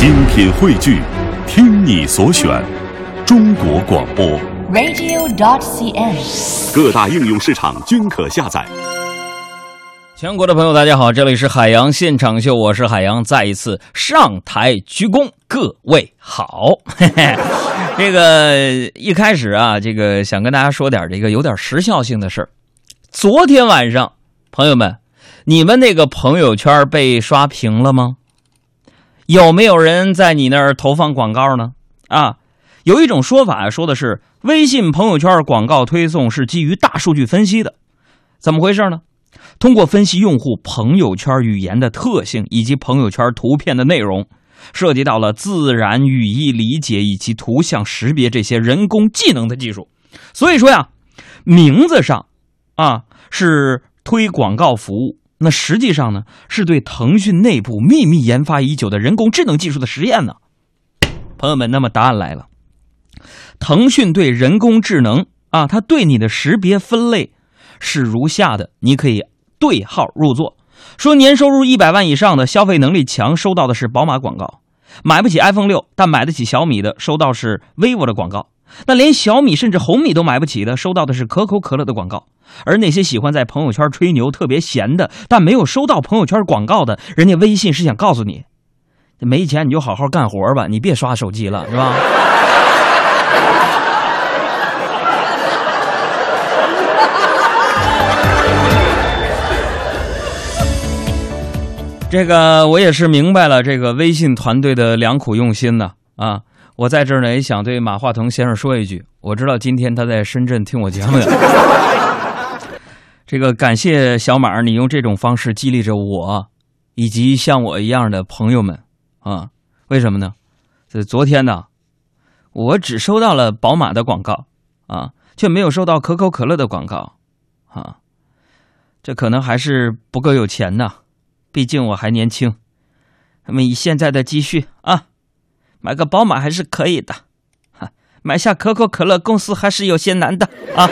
精品汇聚，听你所选，中国广播。radio.dot.cn，。各大应用市场均可下载。全国的朋友，大家好，这里是海洋现场秀，我是海洋，再一次上台鞠躬，各位好。嘿嘿，这个一开始啊，这个想跟大家说点这个有点时效性的事儿。昨天晚上，朋友们，你们那个朋友圈被刷屏了吗？有没有人在你那儿投放广告呢？啊，有一种说法说的是微信朋友圈广告推送是基于大数据分析的，怎么回事呢？通过分析用户朋友圈语言的特性以及朋友圈图片的内容，涉及到了自然语义理解以及图像识别这些人工技能的技术。所以说呀，名字上啊是推广告服务，那实际上呢是对腾讯内部秘密研发已久的人工智能技术的实验呢。朋友们，那么答案来了，腾讯对人工智能啊，它对你的识别分类是如下的，你可以对号入座。说年收入一百万以上的，消费能力强，收到的是宝马广告；买不起 iPhone 六，但买得起小米的，收到是 vivo 的广告。那连小米甚至红米都买不起的，收到的是可口可乐的广告。而那些喜欢在朋友圈吹牛、特别闲的，但没有收到朋友圈广告的，人家微信是想告诉你，没钱你就好好干活吧，你别刷手机了，是吧？这个我也是明白了，这个微信团队的良苦用心呢。啊，我在这儿呢也想对马化腾先生说一句，我知道今天他在深圳听我节目。这个感谢小马，你用这种方式激励着我，以及像我一样的朋友们啊。为什么呢？这昨天呢，我只收到了宝马的广告啊，却没有收到可口可乐的广告啊。这可能还是不够有钱呢。毕竟我还年轻，那么以现在的积蓄啊，买个宝马还是可以的，哈，买下可口可乐公司还是有些难的啊。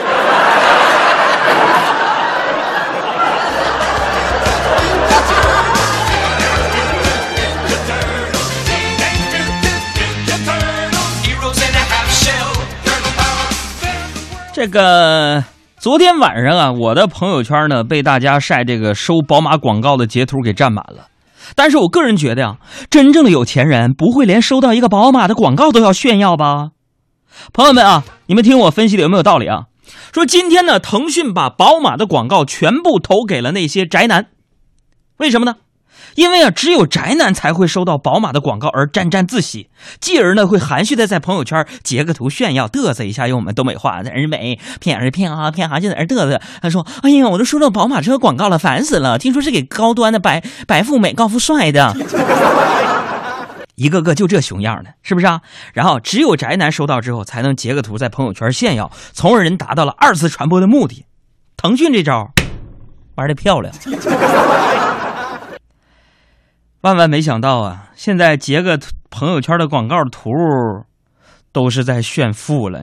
这个。昨天晚上啊，我的朋友圈呢被大家晒这个收宝马广告的截图给占满了。但是我个人觉得呀，真正的有钱人不会连收到一个宝马的广告都要炫耀吧？朋友们啊，你们听我分析的有没有道理啊？说今天呢，腾讯把宝马的广告全部投给了那些宅男，为什么呢？因为啊，只有宅男才会收到宝马的广告而沾沾自喜，继而呢会含蓄的在朋友圈截个图炫耀嘚瑟一下，用我们东北话在那美骗儿骗啊骗哈就在那嘚瑟。他说：“哎呀，我都收到宝马车广告了，烦死了！听说是给高端的白白富美、高富帅的，一个个就这熊样的，是不是啊？然后只有宅男收到之后才能截个图在朋友圈炫耀，从而人达到了二次传播的目的。腾讯这招玩的漂亮。”万万没想到啊！现在截个朋友圈的广告图，都是在炫富了。